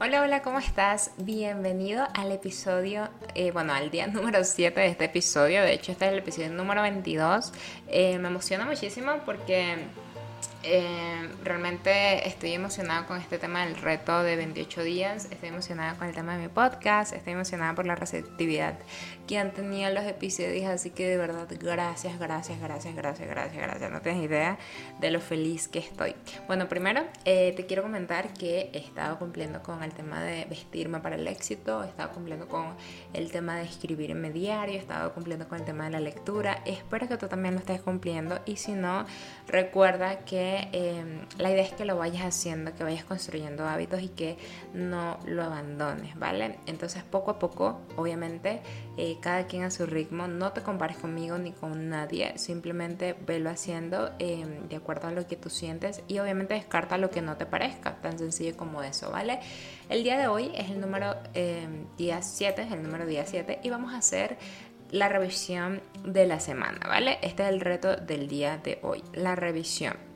Hola, hola, ¿cómo estás? Bienvenido al episodio, eh, bueno, al día número 7 de este episodio. De hecho, este es el episodio número 22. Eh, me emociona muchísimo porque eh, realmente estoy emocionada con este tema del reto de 28 días, estoy emocionada con el tema de mi podcast, estoy emocionada por la receptividad que han tenido los episodios, así que de verdad gracias, gracias, gracias, gracias, gracias, gracias, no tienes idea de lo feliz que estoy. Bueno, primero eh, te quiero comentar que he estado cumpliendo con el tema de vestirme para el éxito, he estado cumpliendo con el tema de escribir en mi diario, he estado cumpliendo con el tema de la lectura, espero que tú también lo estés cumpliendo y si no, recuerda que Em, la idea es que lo vayas haciendo, que vayas construyendo hábitos y que no lo abandones, ¿vale? Entonces poco a poco, obviamente, eh, cada quien a su ritmo, no te compares conmigo ni con nadie, simplemente velo haciendo em, de acuerdo a lo que tú sientes y obviamente descarta lo que no te parezca, tan sencillo como eso, ¿vale? El día de hoy es el número em, día 7, es el número día 7 y vamos a hacer la revisión de la semana, ¿vale? Este es el reto del día de hoy, la revisión.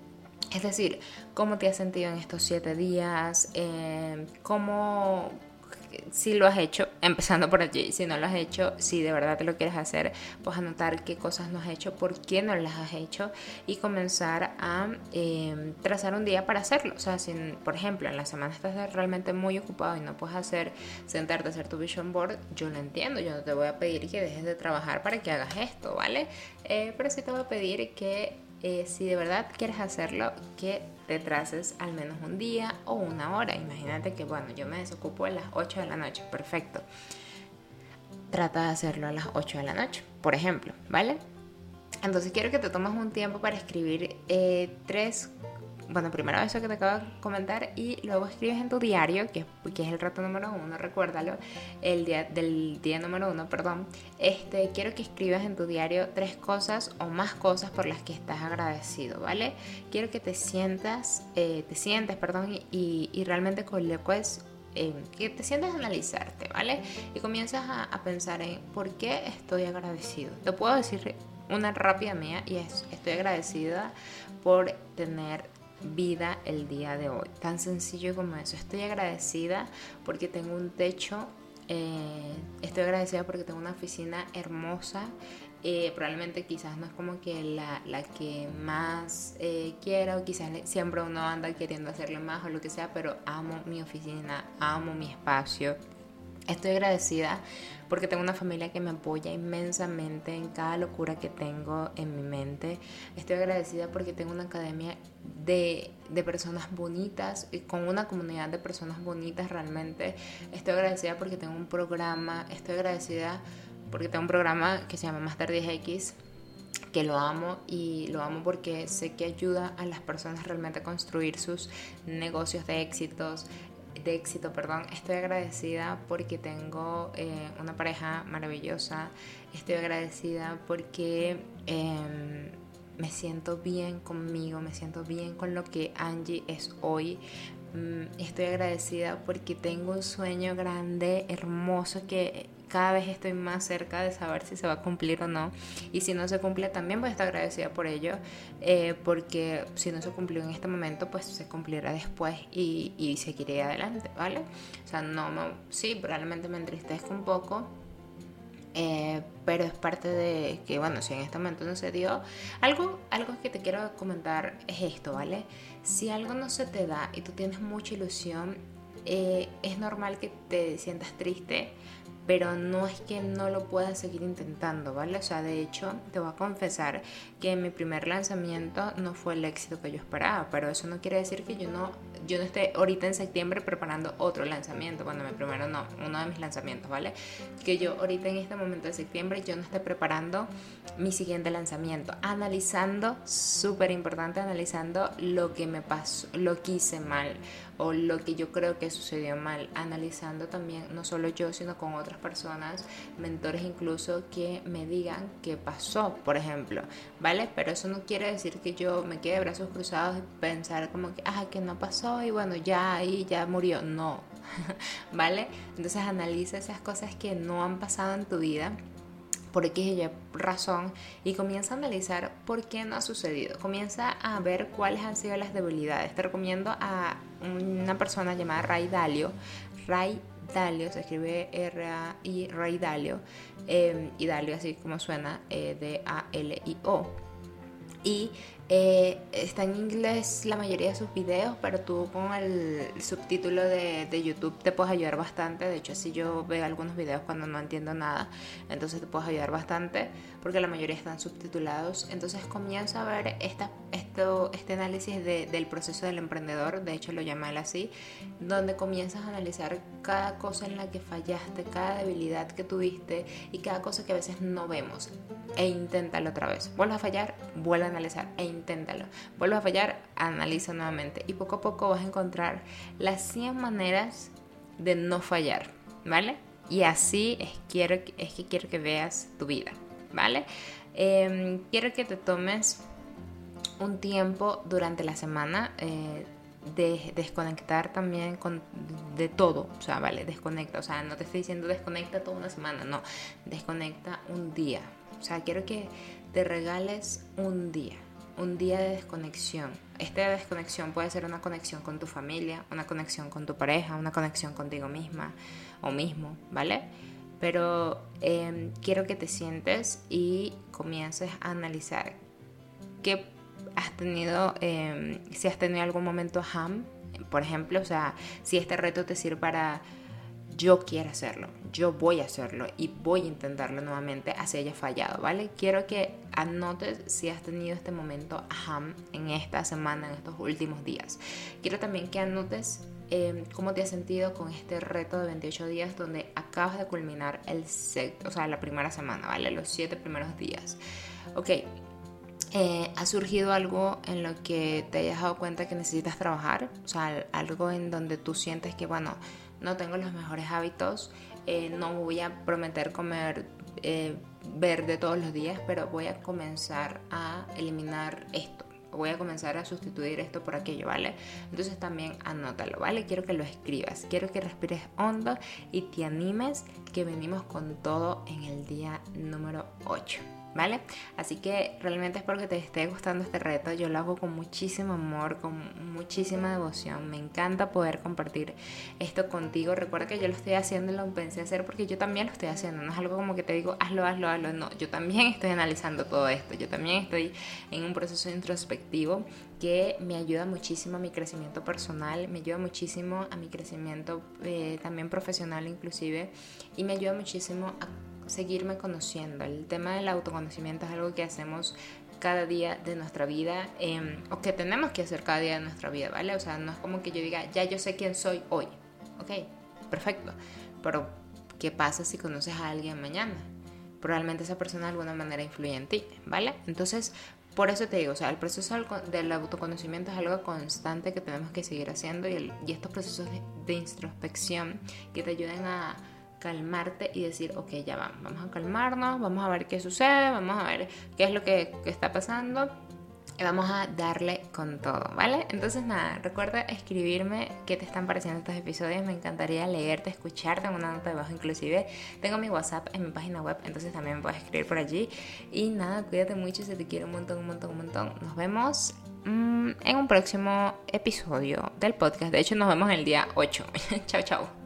Es decir, cómo te has sentido en estos siete días, eh, cómo, si lo has hecho, empezando por allí, si no lo has hecho, si de verdad te lo quieres hacer, pues anotar qué cosas no has hecho, por qué no las has hecho y comenzar a em, trazar un día para hacerlo. O sea, si por ejemplo en la semana estás realmente muy ocupado y no puedes hacer, sentarte a hacer tu vision board, yo lo entiendo, yo no te voy a pedir que dejes de trabajar para que hagas esto, ¿vale? Eh, pero sí te voy a pedir que eh, si de verdad quieres hacerlo, que te traces al menos un día o una hora. Imagínate que, bueno, yo me desocupo a las 8 de la noche, perfecto. Trata de hacerlo a las 8 de la noche, por ejemplo, ¿vale? Entonces quiero que te tomes un tiempo para escribir eh, tres bueno, primero eso que te acabo de comentar y luego escribes en tu diario, que, es el reto número uno, recuérdalo, el día del día número uno, perdón. Este, quiero que escribas en tu diario tres cosas o más cosas por las que estás agradecido, ¿vale? Quiero que te sientas, eh, te sientes, perdón, y, y realmente coloques eh, que te sientas a analizarte, ¿vale? Y comienzas a, a, pensar en por qué estoy agradecido. Te puedo decir una rápida mía y es, estoy agradecida por tener vida el día de hoy. Tan sencillo como eso. Estoy agradecida porque tengo un techo, eh, estoy agradecida porque tengo una oficina hermosa. Eh, probablemente quizás no es como que la, la que más eh, quiera o quizás siempre uno anda queriendo hacerle más o lo que sea, pero amo mi oficina, amo mi espacio. Estoy agradecida porque tengo una familia que me apoya inmensamente en cada locura que tengo en mi mente. Estoy agradecida porque tengo una academia de, de, personas bonitas y con una comunidad de personas bonitas realmente. Estoy agradecida porque tengo un programa, estoy agradecida porque tengo un programa que se llama Master 10X que lo amo y lo amo porque sé que ayuda a las personas realmente a construir sus negocios de éxitos, de éxito, perdón. Estoy agradecida porque tengo eh, una pareja maravillosa. Estoy agradecida porque em, me siento bien conmigo, me siento bien con lo que Angie es hoy. Mm, estoy agradecida porque tengo un sueño grande, hermoso que cada vez estoy más cerca de saber si se va a cumplir o no. Y si no se cumple, también voy a estar agradecida por ello, eh, porque si no se cumplió en este momento, pues se cumplirá después y, y seguiré adelante, ¿vale? O sea, no, sí, probablemente me entristezco un poco. Eh, pero es parte de que, bueno, si en este momento no se dio, algo, algo que te quiero comentar es esto, ¿vale? Si algo no se te da y tú tienes mucha ilusión, eh, es normal que te sientas triste, pero no es que no lo puedas seguir intentando, ¿vale? O sea, de hecho, te voy a confesar que mi primer lanzamiento no fue el éxito que yo esperaba, pero eso no quiere decir que yo no, yo no esté ahorita en septiembre preparando otro lanzamiento, bueno, mi primero no, uno de mis lanzamientos, ¿vale? Que yo ahorita en este momento de septiembre yo no esté preparando mi siguiente lanzamiento, analizando, súper importante, analizando lo que me pasó, lo que hice mal o lo que yo creo que sucedió mal, analizando también, no solo yo, sino con otras personas, mentores incluso, que me digan qué pasó, por ejemplo, ¿vale? Pero eso no quiere decir que yo me quede de brazos cruzados y pensar como que, ah, que no pasó y bueno, ya ahí ya murió, no, ¿vale? Entonces analiza esas cosas que no han pasado en tu vida por X Y razón y comienza a analizar por qué no ha sucedido. Comienza a ver cuáles han sido las debilidades. Te recomiendo a una persona llamada Ray Dalio. Ray Dalio, se escribe R-A-I, Ray Dalio, eh, y Dalio así como suena, eh, D-A-L-I-O. Y eh, está en inglés la mayoría de sus videos, pero tú con el subtítulo de, de, YouTube te puedes ayudar bastante. De hecho, si yo veo algunos videos cuando no entiendo nada, entonces te puedes ayudar bastante porque la mayoría están subtitulados. Entonces comienza a ver esta, esto, este análisis de, del proceso del emprendedor, de hecho lo llama él así, donde comienzas a analizar cada cosa en la que fallaste, cada debilidad que tuviste y cada cosa que a veces no vemos. E inténtalo otra vez. Vuelve a fallar, vuelve a analizar e inténtalo. Vuelve a fallar, analiza nuevamente. Y poco a poco vas a encontrar las 100 maneras de no fallar, ¿vale? Y así es, quiero, es que quiero que veas tu vida, ¿vale? Em, quiero que te tomes un tiempo durante la semana eh, de desconectar también con, de todo, o sea, vale, desconecta, o sea, no te estoy diciendo desconecta toda una semana, no, desconecta un día, o sea, quiero que te regales un día, un día de desconexión. Esta desconexión puede ser una conexión con tu familia, una conexión con tu pareja, una conexión contigo misma o mismo, ¿vale? Pero em, quiero que te sientes y comiences a analizar qué has tenido, em, si has tenido algún momento ham, por ejemplo, o sea, si este reto te sirve para yo quiero hacerlo, yo voy a hacerlo y voy a intentarlo nuevamente así haya fallado, ¿vale? Quiero que anotes si has tenido este momento ham en esta semana, en estos últimos días. Quiero también que anotes em, cómo te has sentido con este reto de 28 días donde acabas de culminar el set, o sea, la primera semana, ¿vale? Los 7 primeros días. Ok, eh, ¿Ha surgido algo en lo que te hayas dado cuenta que necesitas trabajar? O sea, algo en donde tú sientes que, bueno, no tengo los mejores hábitos, eh, no voy a prometer comer eh, verde todos los días, pero voy a comenzar a eliminar esto. Voy a comenzar a sustituir esto por aquello, ¿vale? Entonces también anótalo, ¿vale? Quiero que lo escribas, quiero que respires hondo y te animes que venimos con todo en el día número 8. ¿Vale? Así que realmente espero que te esté gustando este reto. Yo lo hago con muchísimo amor, con muchísima devoción. Me encanta poder compartir esto contigo. Recuerda que yo lo estoy haciendo y lo pensé hacer porque yo también lo estoy haciendo. No es algo como que te digo, hazlo, hazlo, hazlo. No, yo también estoy analizando todo esto. Yo también estoy en un proceso introspectivo que me ayuda muchísimo a mi crecimiento personal, me ayuda muchísimo a mi crecimiento eh, también profesional inclusive y me ayuda muchísimo a seguirme conociendo. El tema del autoconocimiento es algo que hacemos cada día de nuestra vida em, o que tenemos que hacer cada día de nuestra vida, ¿vale? O sea, no es como que yo diga, ya yo sé quién soy hoy, ok, perfecto, pero ¿qué pasa si conoces a alguien mañana? Probablemente esa persona de alguna manera influye en ti, ¿vale? Entonces, por eso te digo, o sea, el proceso del autoconocimiento es algo constante que tenemos que seguir haciendo y, estos procesos de introspección que te ayuden a calmarte y decir, ok, ya vamos, vamos a calmarnos, vamos a ver qué sucede, vamos a ver qué es lo que, está pasando y vamos a darle con todo, ¿vale? Entonces nada, recuerda escribirme qué te están pareciendo estos episodios, me encantaría leerte, escucharte en una nota de bajo inclusive. Tengo mi WhatsApp en mi página web, entonces también me puedes escribir por allí. Y nada, cuídate mucho, se te quiere un montón, un montón, un montón. Nos vemos mm, en un próximo episodio del podcast. De hecho, nos vemos el día 8. chao, chao.